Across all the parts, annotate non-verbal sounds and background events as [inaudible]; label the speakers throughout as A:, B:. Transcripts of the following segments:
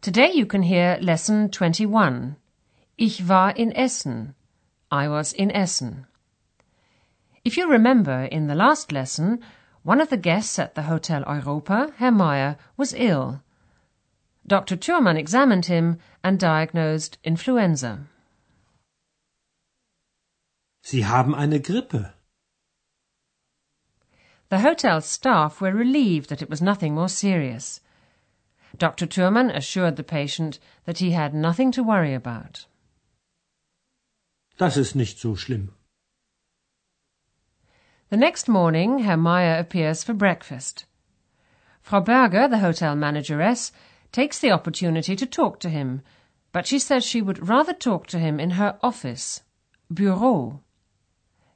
A: Today you can hear lesson 21. Ich war in Essen. I was in Essen. If you remember, in the last lesson, one of the guests at the Hotel Europa, Herr Meier, was ill. Dr. Thurman examined him and diagnosed influenza.
B: Sie haben eine Grippe.
A: The hotel staff were relieved that it was nothing more serious. Dr. Thurman assured the patient that he had nothing to worry about.
B: Das ist nicht so schlimm.
A: The next morning, Herr Meier appears for breakfast. Frau Berger, the hotel manageress, takes the opportunity to talk to him, but she says she would rather talk to him in her office, Bureau.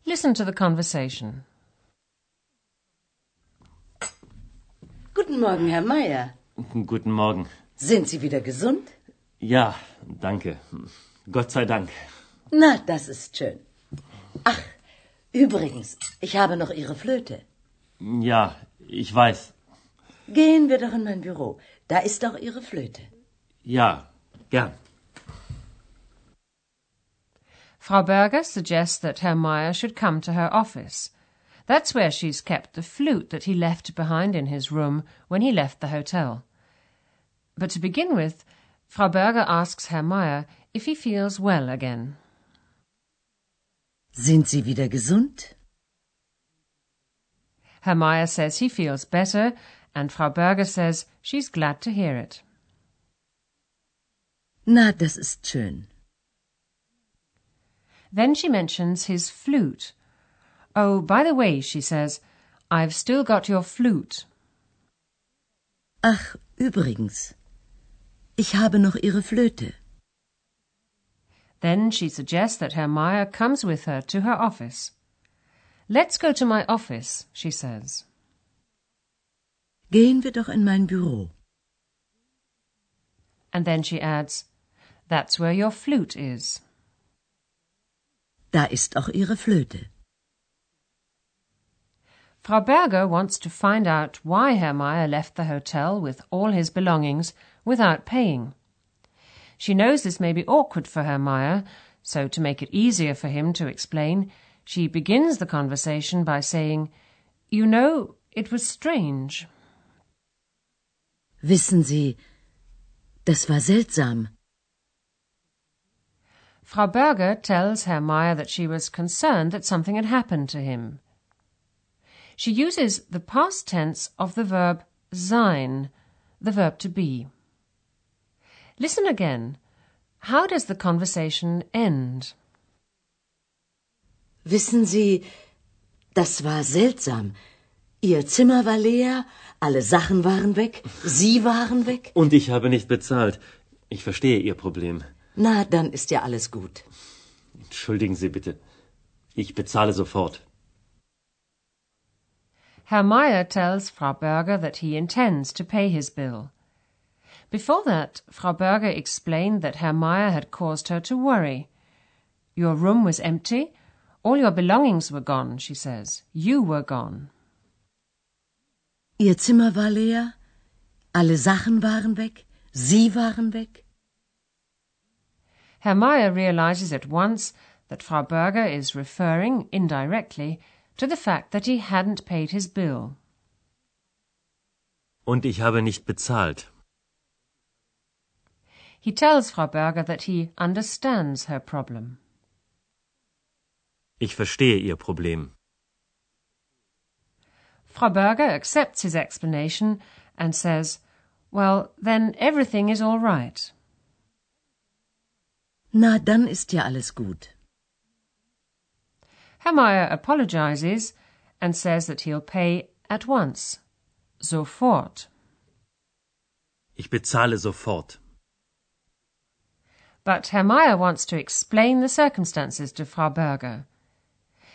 A: Listen to the conversation.
C: Guten Morgen, Herr Meier.
D: Guten Morgen.
C: Sind Sie wieder gesund?
D: Ja, danke. Gott sei Dank.
C: Na, das ist schön. Ach, übrigens, ich habe noch Ihre Flöte.
D: Ja, ich weiß.
C: Gehen wir doch in mein Büro. Da ist doch Ihre Flöte.
D: Ja, gern.
A: Frau Berger suggests that Herr Meyer should come to her office. That's where she's kept the flute that he left behind in his room when he left the hotel. But to begin with, Frau Berger asks Herr Meier if he feels well again.
C: Sind Sie wieder gesund?
A: Herr Meier says he feels better, and Frau Berger says she's glad to hear it.
C: Na, das ist schön.
A: Then she mentions his flute. Oh, by the way, she says, I've still got your flute.
C: Ach, übrigens, ich habe noch Ihre Flöte.
A: Then she suggests that Herr Meier comes with her to her office. Let's go to my office, she says.
C: Gehen wir doch in mein Büro.
A: And then she adds, That's where your flute is.
C: Da ist auch Ihre Flöte.
A: Frau Berger wants to find out why Herr Meier left the hotel with all his belongings without paying. She knows this may be awkward for Herr Meier, so to make it easier for him to explain, she begins the conversation by saying, You know, it was strange.
C: Wissen Sie, das war seltsam.
A: Frau Berger tells Herr Meier that she was concerned that something had happened to him. She uses the past tense of the verb sein, the verb to be. Listen again. How does the conversation end?
C: Wissen Sie, das war seltsam. Ihr Zimmer war leer, alle Sachen waren weg, Sie waren weg.
D: Und ich habe nicht bezahlt. Ich verstehe Ihr Problem.
C: Na, dann ist ja alles gut.
D: Entschuldigen Sie bitte. Ich bezahle sofort.
A: Herr Meier tells Frau Berger that he intends to pay his bill. Before that, Frau Berger explained that Herr Meier had caused her to worry. Your room was empty. All your belongings were gone, she says. You were gone.
C: Ihr Zimmer war leer, alle Sachen waren weg, Sie waren weg.
A: Herr Meier realizes at once that Frau Berger is referring, indirectly, to the fact that he hadn't paid his bill.
D: Und ich habe nicht bezahlt.
A: He tells Frau Berger that he understands her problem.
D: Ich verstehe Ihr Problem.
A: Frau Berger accepts his explanation and says, Well, then everything is all right.
C: Na, dann ist ja alles gut.
A: Herr Meier apologizes and says that he'll pay at once. Sofort.
D: Ich bezahle sofort.
A: but Herr Meier wants to explain the circumstances to Frau Berger.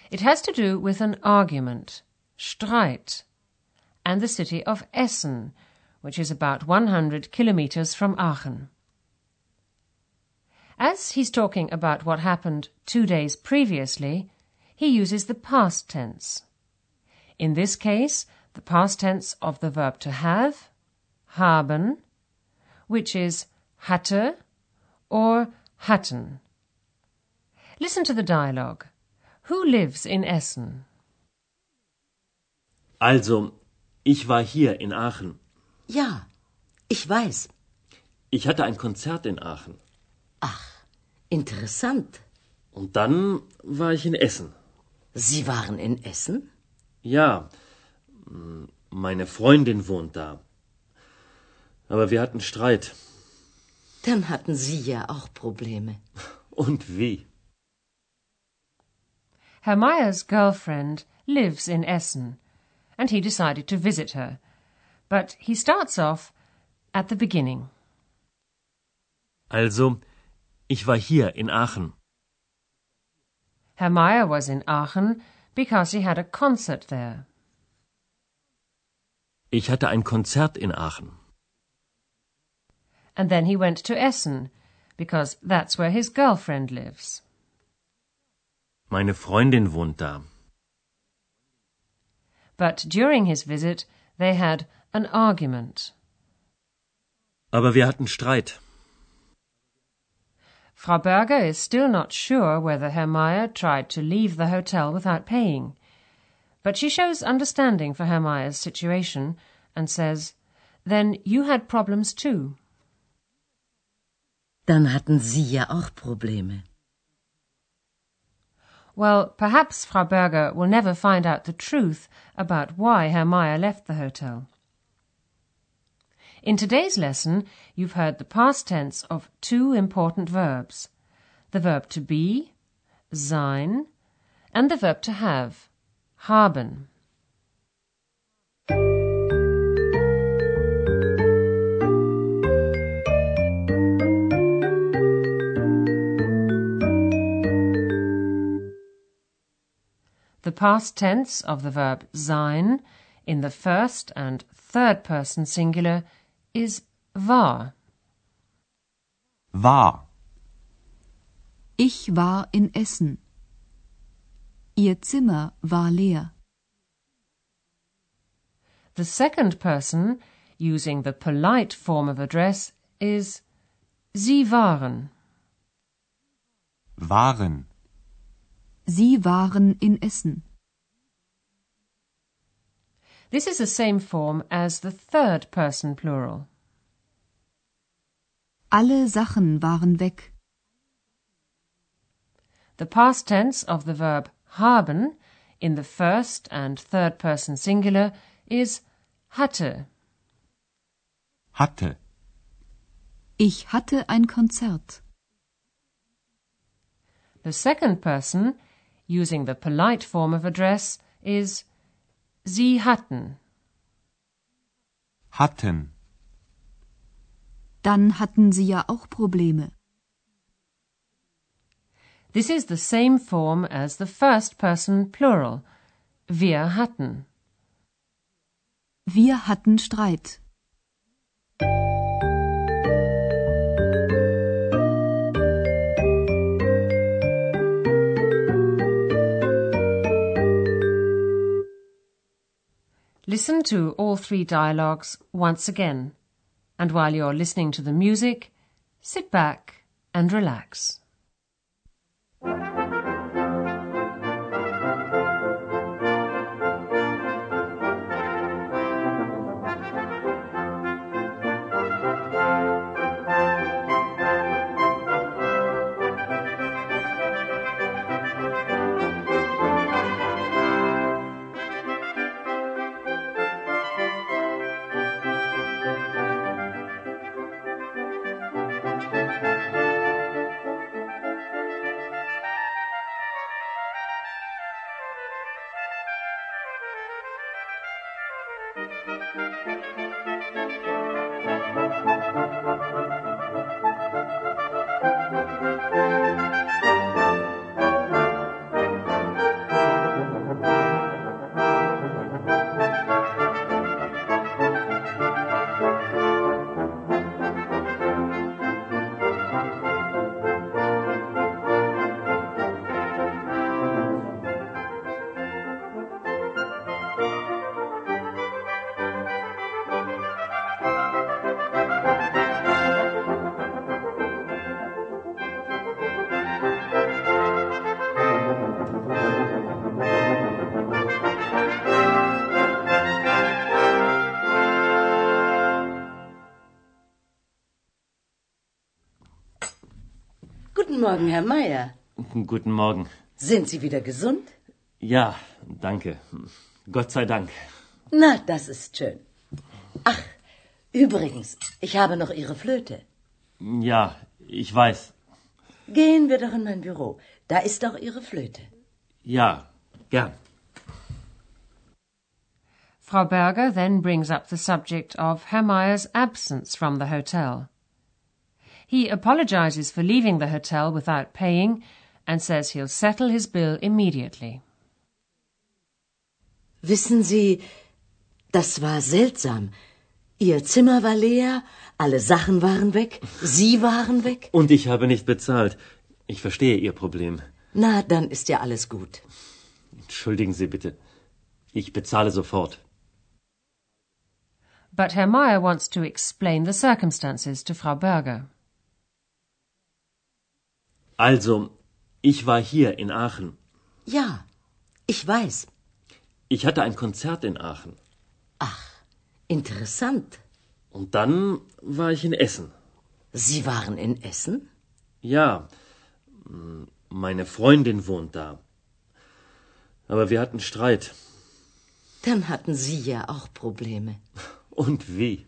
A: It has to do with an argument, Streit, and the city of Essen, which is about 100 kilometers from Aachen. As he's talking about what happened two days previously, he uses the past tense. In this case, the past tense of the verb to have, haben, which is hatte or hatten. Listen to the dialogue. Who lives in Essen?
D: Also, ich war hier in Aachen.
C: Ja, ich weiß.
D: Ich hatte ein Konzert in Aachen.
C: Ach, interessant.
D: Und dann war ich in Essen.
C: Sie waren in Essen?
D: Ja, meine Freundin wohnt da. Aber wir hatten Streit.
C: Dann hatten Sie ja auch Probleme. [laughs]
D: Und wie?
A: Herr Meyer's girlfriend lives in Essen, and he decided to visit her. But he starts off at the beginning.
D: Also, ich war hier in Aachen.
A: Herr Meier was in Aachen because he had a concert there.
D: Ich hatte ein Konzert in Aachen.
A: And then he went to Essen because that's where his girlfriend lives.
D: Meine Freundin wohnt da.
A: But during his visit, they had an argument.
D: Aber wir hatten Streit.
A: Frau Berger is still not sure whether Herr Meier tried to leave the hotel without paying. But she shows understanding for Herr Meier's situation and says, Then you had problems too.
C: Dann hatten Sie ja auch Probleme.
A: Well, perhaps Frau Berger will never find out the truth about why Herr Meier left the hotel. In today's lesson, you've heard the past tense of two important verbs the verb to be, sein, and the verb to have, haben. The past tense of the verb sein in the first and third person singular is war.
E: War.
F: Ich war in Essen. Ihr Zimmer war leer.
A: The second person, using the polite form of address, is Sie waren.
E: Waren.
F: Sie waren in Essen.
A: This is the same form as the third person plural.
F: Alle Sachen waren weg.
A: The past tense of the verb haben in the first and third person singular is hatte.
E: Hatte.
F: Ich hatte ein Konzert.
A: The second person, using the polite form of address, is Sie hatten.
E: Hatten.
F: Dann hatten sie ja auch Probleme.
A: This is the same form as the first person plural. Wir hatten.
F: Wir hatten Streit.
A: Listen to all three dialogues once again, and while you're listening to the music, sit back and relax.
C: Morgen, Herr Meier.
D: Guten Morgen.
C: Sind Sie wieder gesund?
D: Ja, danke. Gott sei Dank.
C: Na, das ist schön. Ach, übrigens, ich habe noch Ihre Flöte.
D: Ja, ich weiß.
C: Gehen wir doch in mein Büro. Da ist auch Ihre Flöte.
D: Ja, gern.
A: Frau Berger then brings up the subject of Herr Meyer's absence from the hotel. He apologizes for leaving the hotel without paying and says he'll settle his bill immediately.
C: Wissen Sie, das war seltsam. Ihr Zimmer war leer, alle Sachen waren weg, Sie waren weg.
D: Und ich habe nicht bezahlt. Ich verstehe Ihr Problem.
C: Na, dann ist ja alles gut.
D: Entschuldigen Sie bitte. Ich bezahle sofort.
A: But Herr Meier wants to explain the circumstances to Frau Berger.
D: Also, ich war hier in Aachen.
C: Ja, ich weiß.
D: Ich hatte ein Konzert in Aachen.
C: Ach, interessant.
D: Und dann war ich in Essen.
C: Sie waren in Essen?
D: Ja, meine Freundin wohnt da. Aber wir hatten Streit.
C: Dann hatten Sie ja auch Probleme.
D: Und wie?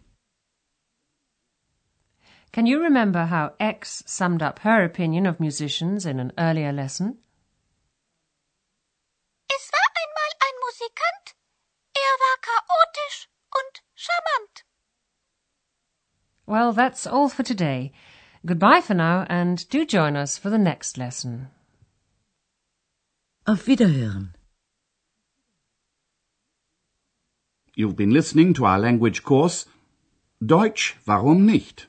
A: Can you remember how X summed up her opinion of musicians in an earlier lesson?
G: Es war einmal ein Musikant. Er war chaotisch und charmant.
A: Well, that's all for today. Goodbye for now, and do join us for the next lesson.
C: Auf Wiederhören.
H: You've been listening to our language course Deutsch, warum nicht?